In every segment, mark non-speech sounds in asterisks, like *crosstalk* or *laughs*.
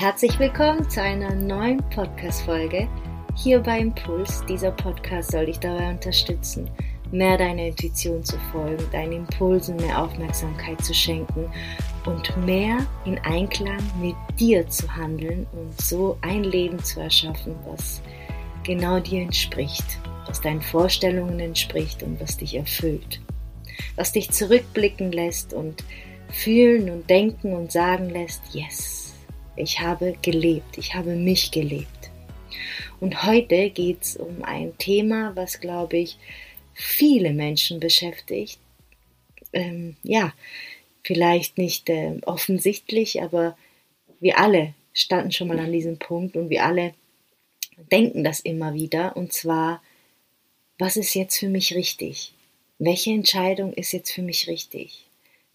Herzlich willkommen zu einer neuen Podcast-Folge hier bei Impuls. Dieser Podcast soll dich dabei unterstützen, mehr deiner Intuition zu folgen, deinen Impulsen mehr Aufmerksamkeit zu schenken und mehr in Einklang mit dir zu handeln und so ein Leben zu erschaffen, was genau dir entspricht, was deinen Vorstellungen entspricht und was dich erfüllt, was dich zurückblicken lässt und fühlen und denken und sagen lässt, yes, ich habe gelebt, ich habe mich gelebt. Und heute geht es um ein Thema, was, glaube ich, viele Menschen beschäftigt. Ähm, ja, vielleicht nicht äh, offensichtlich, aber wir alle standen schon mal an diesem Punkt und wir alle denken das immer wieder. Und zwar, was ist jetzt für mich richtig? Welche Entscheidung ist jetzt für mich richtig?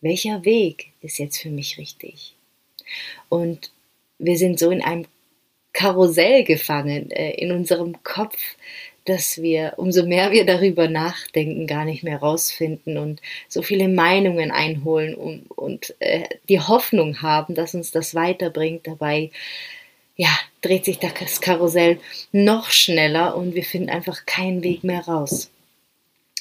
Welcher Weg ist jetzt für mich richtig? Und wir sind so in einem Karussell gefangen äh, in unserem Kopf, dass wir, umso mehr wir darüber nachdenken, gar nicht mehr rausfinden und so viele Meinungen einholen und, und äh, die Hoffnung haben, dass uns das weiterbringt. Dabei, ja, dreht sich das Karussell noch schneller und wir finden einfach keinen Weg mehr raus.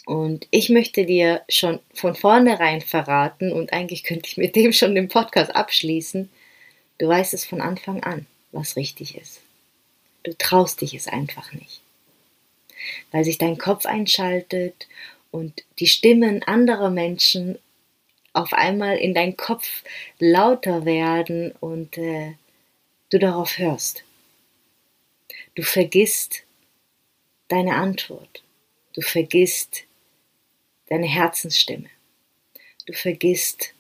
Und ich möchte dir schon von vornherein verraten, und eigentlich könnte ich mit dem schon den Podcast abschließen, Du weißt es von Anfang an, was richtig ist. Du traust dich es einfach nicht. Weil sich dein Kopf einschaltet und die Stimmen anderer Menschen auf einmal in dein Kopf lauter werden und äh, du darauf hörst. Du vergisst deine Antwort. Du vergisst deine Herzensstimme. Du vergisst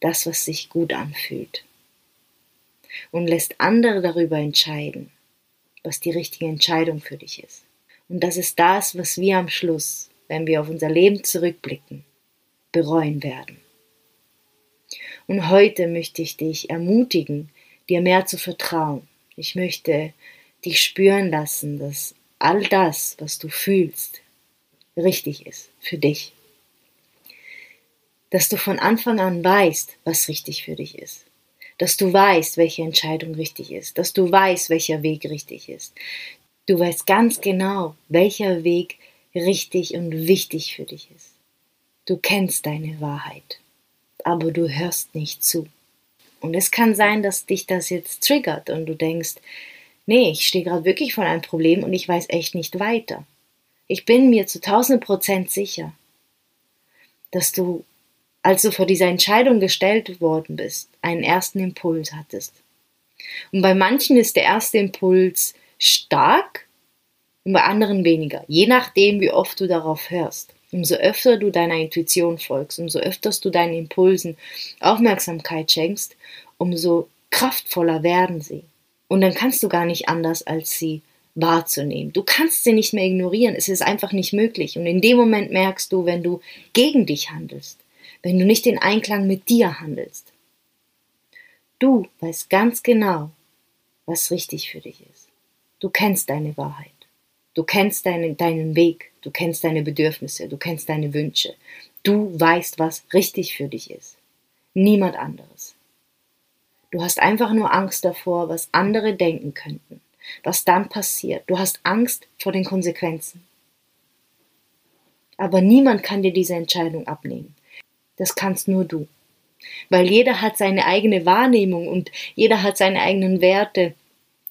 das, was sich gut anfühlt und lässt andere darüber entscheiden, was die richtige Entscheidung für dich ist. Und das ist das, was wir am Schluss, wenn wir auf unser Leben zurückblicken, bereuen werden. Und heute möchte ich dich ermutigen, dir mehr zu vertrauen. Ich möchte dich spüren lassen, dass all das, was du fühlst, richtig ist für dich. Dass du von Anfang an weißt, was richtig für dich ist dass du weißt, welche Entscheidung richtig ist, dass du weißt, welcher Weg richtig ist. Du weißt ganz genau, welcher Weg richtig und wichtig für dich ist. Du kennst deine Wahrheit, aber du hörst nicht zu. Und es kann sein, dass dich das jetzt triggert und du denkst, nee, ich stehe gerade wirklich vor einem Problem und ich weiß echt nicht weiter. Ich bin mir zu tausend Prozent sicher, dass du als du vor dieser Entscheidung gestellt worden bist, einen ersten Impuls hattest. Und bei manchen ist der erste Impuls stark und bei anderen weniger, je nachdem, wie oft du darauf hörst. Umso öfter du deiner Intuition folgst, umso öfter du deinen Impulsen Aufmerksamkeit schenkst, umso kraftvoller werden sie. Und dann kannst du gar nicht anders, als sie wahrzunehmen. Du kannst sie nicht mehr ignorieren, es ist einfach nicht möglich. Und in dem Moment merkst du, wenn du gegen dich handelst, wenn du nicht in Einklang mit dir handelst. Du weißt ganz genau, was richtig für dich ist. Du kennst deine Wahrheit. Du kennst deinen, deinen Weg. Du kennst deine Bedürfnisse. Du kennst deine Wünsche. Du weißt, was richtig für dich ist. Niemand anderes. Du hast einfach nur Angst davor, was andere denken könnten, was dann passiert. Du hast Angst vor den Konsequenzen. Aber niemand kann dir diese Entscheidung abnehmen das kannst nur du. Weil jeder hat seine eigene Wahrnehmung und jeder hat seine eigenen Werte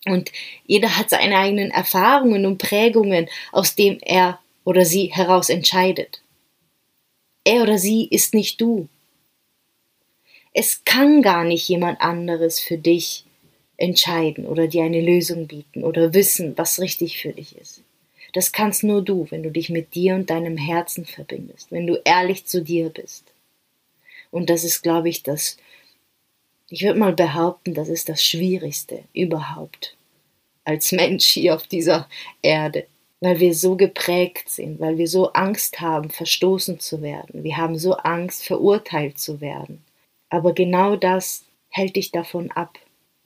und jeder hat seine eigenen Erfahrungen und Prägungen, aus dem er oder sie heraus entscheidet. Er oder sie ist nicht du. Es kann gar nicht jemand anderes für dich entscheiden oder dir eine Lösung bieten oder wissen, was richtig für dich ist. Das kannst nur du, wenn du dich mit dir und deinem Herzen verbindest, wenn du ehrlich zu dir bist. Und das ist, glaube ich, das, ich würde mal behaupten, das ist das Schwierigste überhaupt als Mensch hier auf dieser Erde, weil wir so geprägt sind, weil wir so Angst haben, verstoßen zu werden. Wir haben so Angst, verurteilt zu werden. Aber genau das hält dich davon ab,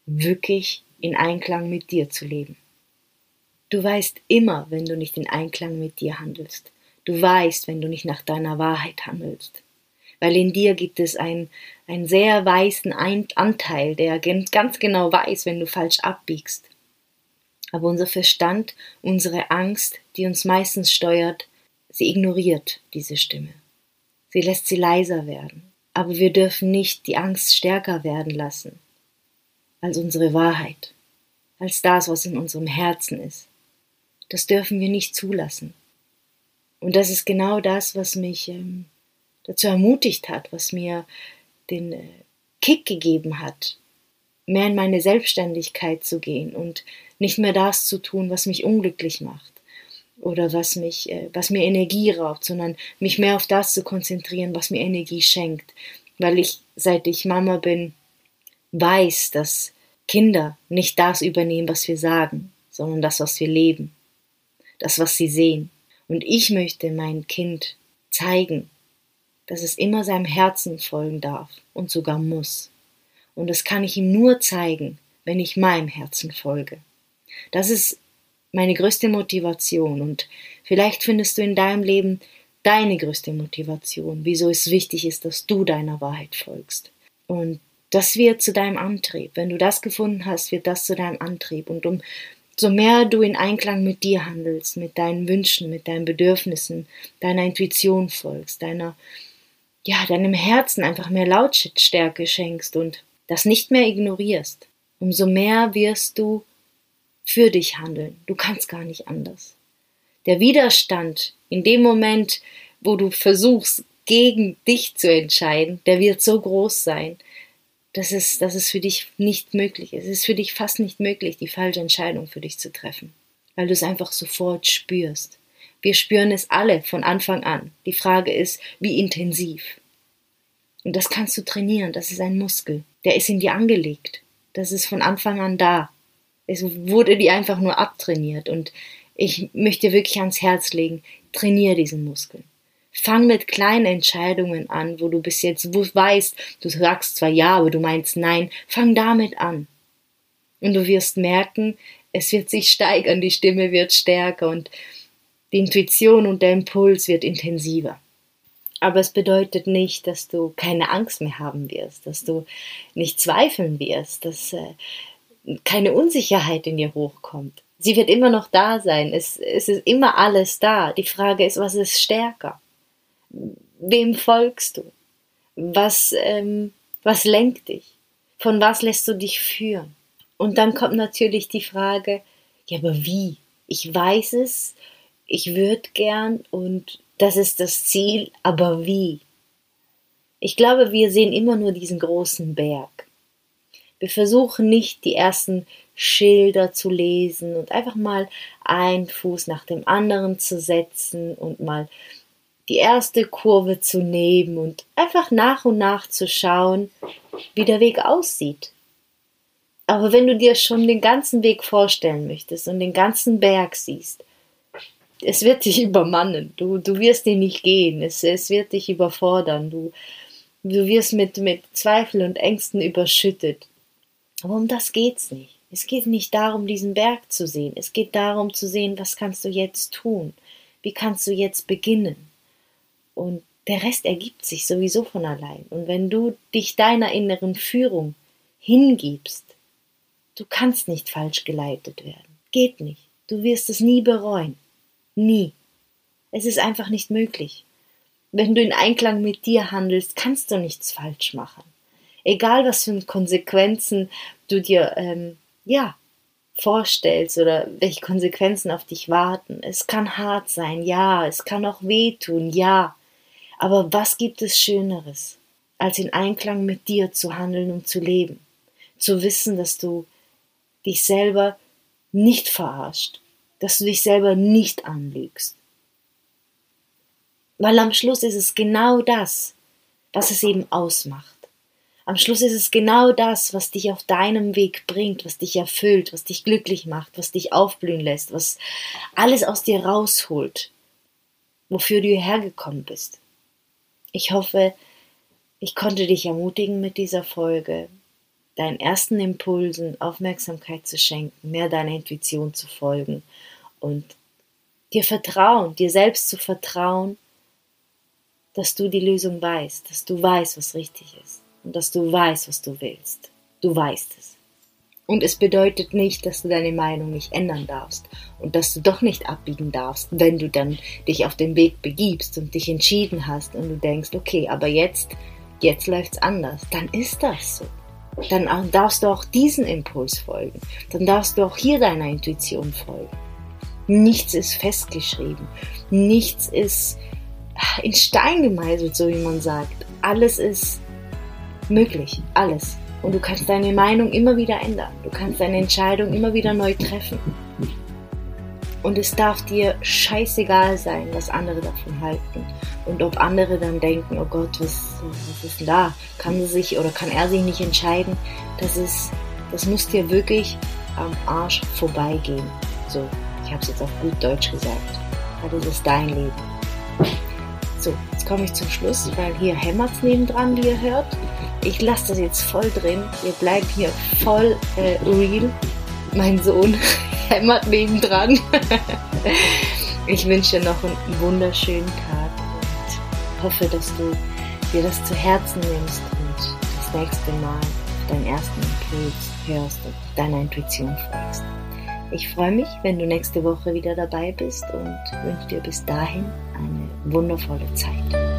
wirklich in Einklang mit dir zu leben. Du weißt immer, wenn du nicht in Einklang mit dir handelst. Du weißt, wenn du nicht nach deiner Wahrheit handelst weil in dir gibt es einen, einen sehr weißen Anteil, der ganz genau weiß, wenn du falsch abbiegst. Aber unser Verstand, unsere Angst, die uns meistens steuert, sie ignoriert diese Stimme. Sie lässt sie leiser werden. Aber wir dürfen nicht die Angst stärker werden lassen als unsere Wahrheit, als das, was in unserem Herzen ist. Das dürfen wir nicht zulassen. Und das ist genau das, was mich ähm, dazu ermutigt hat, was mir den äh, Kick gegeben hat, mehr in meine Selbstständigkeit zu gehen und nicht mehr das zu tun, was mich unglücklich macht oder was mich, äh, was mir Energie raubt, sondern mich mehr auf das zu konzentrieren, was mir Energie schenkt, weil ich, seit ich Mama bin, weiß, dass Kinder nicht das übernehmen, was wir sagen, sondern das, was wir leben, das, was sie sehen. Und ich möchte mein Kind zeigen, dass es immer seinem Herzen folgen darf und sogar muss. Und das kann ich ihm nur zeigen, wenn ich meinem Herzen folge. Das ist meine größte Motivation und vielleicht findest du in deinem Leben deine größte Motivation, wieso es wichtig ist, dass du deiner Wahrheit folgst. Und das wird zu deinem Antrieb. Wenn du das gefunden hast, wird das zu deinem Antrieb. Und um so mehr du in Einklang mit dir handelst, mit deinen Wünschen, mit deinen Bedürfnissen, deiner Intuition folgst, deiner, ja, deinem Herzen einfach mehr Lautstärke schenkst und das nicht mehr ignorierst, umso mehr wirst du für dich handeln. Du kannst gar nicht anders. Der Widerstand in dem Moment, wo du versuchst, gegen dich zu entscheiden, der wird so groß sein, dass es, dass es für dich nicht möglich ist. Es ist für dich fast nicht möglich, die falsche Entscheidung für dich zu treffen, weil du es einfach sofort spürst. Wir spüren es alle von Anfang an. Die Frage ist, wie intensiv. Und das kannst du trainieren, das ist ein Muskel. Der ist in dir angelegt. Das ist von Anfang an da. Es wurde dir einfach nur abtrainiert. Und ich möchte wirklich ans Herz legen, trainiere diesen Muskel. Fang mit kleinen Entscheidungen an, wo du bis jetzt weißt, du sagst zwar ja, aber du meinst nein. Fang damit an. Und du wirst merken, es wird sich steigern, die Stimme wird stärker und die Intuition und der Impuls wird intensiver. Aber es bedeutet nicht, dass du keine Angst mehr haben wirst, dass du nicht zweifeln wirst, dass äh, keine Unsicherheit in dir hochkommt. Sie wird immer noch da sein. Es, es ist immer alles da. Die Frage ist, was ist stärker? Wem folgst du? Was, ähm, was lenkt dich? Von was lässt du dich führen? Und dann kommt natürlich die Frage, ja, aber wie? Ich weiß es, ich würde gern und das ist das Ziel, aber wie? Ich glaube, wir sehen immer nur diesen großen Berg. Wir versuchen nicht, die ersten Schilder zu lesen und einfach mal einen Fuß nach dem anderen zu setzen und mal die erste Kurve zu nehmen und einfach nach und nach zu schauen, wie der Weg aussieht. Aber wenn du dir schon den ganzen Weg vorstellen möchtest und den ganzen Berg siehst, es wird dich *laughs* übermannen. Du, du wirst ihn nicht gehen. Es, es wird dich überfordern. Du, du wirst mit, mit Zweifel und Ängsten überschüttet. Aber um das geht's nicht. Es geht nicht darum, diesen Berg zu sehen. Es geht darum zu sehen, was kannst du jetzt tun? Wie kannst du jetzt beginnen? Und der Rest ergibt sich sowieso von allein. Und wenn du dich deiner inneren Führung hingibst, du kannst nicht falsch geleitet werden. Geht nicht. Du wirst es nie bereuen. Nie. Es ist einfach nicht möglich. Wenn du in Einklang mit dir handelst, kannst du nichts falsch machen. Egal was für Konsequenzen du dir ähm, ja vorstellst oder welche Konsequenzen auf dich warten. Es kann hart sein, ja, es kann auch wehtun, ja. Aber was gibt es Schöneres, als in Einklang mit dir zu handeln und zu leben? Zu wissen, dass du dich selber nicht verarscht, dass du dich selber nicht anlügst. Weil am Schluss ist es genau das, was es eben ausmacht. Am Schluss ist es genau das, was dich auf deinem Weg bringt, was dich erfüllt, was dich glücklich macht, was dich aufblühen lässt, was alles aus dir rausholt, wofür du hierher gekommen bist. Ich hoffe, ich konnte dich ermutigen mit dieser Folge, deinen ersten Impulsen Aufmerksamkeit zu schenken, mehr deiner Intuition zu folgen und dir vertrauen, dir selbst zu vertrauen dass du die Lösung weißt, dass du weißt, was richtig ist und dass du weißt, was du willst. Du weißt es. Und es bedeutet nicht, dass du deine Meinung nicht ändern darfst und dass du doch nicht abbiegen darfst, wenn du dann dich auf den Weg begibst und dich entschieden hast und du denkst, okay, aber jetzt, jetzt läuft's anders. Dann ist das so. Dann darfst du auch diesen Impuls folgen. Dann darfst du auch hier deiner Intuition folgen. Nichts ist festgeschrieben. Nichts ist in Stein gemeißelt, so wie man sagt. Alles ist möglich. Alles. Und du kannst deine Meinung immer wieder ändern. Du kannst deine Entscheidung immer wieder neu treffen. Und es darf dir scheißegal sein, was andere davon halten. Und ob andere dann denken, oh Gott, was, was ist denn da? Kann sie sich oder kann er sich nicht entscheiden? Das ist, das muss dir wirklich am Arsch vorbeigehen. So, ich habe es jetzt auf gut Deutsch gesagt. Ja, das ist dein Leben. So, jetzt komme ich zum Schluss, weil hier hämmert es nebendran, wie ihr hört. Ich lasse das jetzt voll drin. Wir bleiben hier voll äh, real. Mein Sohn *laughs* hämmert nebendran. *laughs* ich wünsche dir noch einen wunderschönen Tag und hoffe, dass du dir das zu Herzen nimmst und das nächste Mal deinen ersten Impuls hörst und deiner Intuition folgst. Ich freue mich, wenn du nächste Woche wieder dabei bist und wünsche dir bis dahin eine wundervolle Zeit.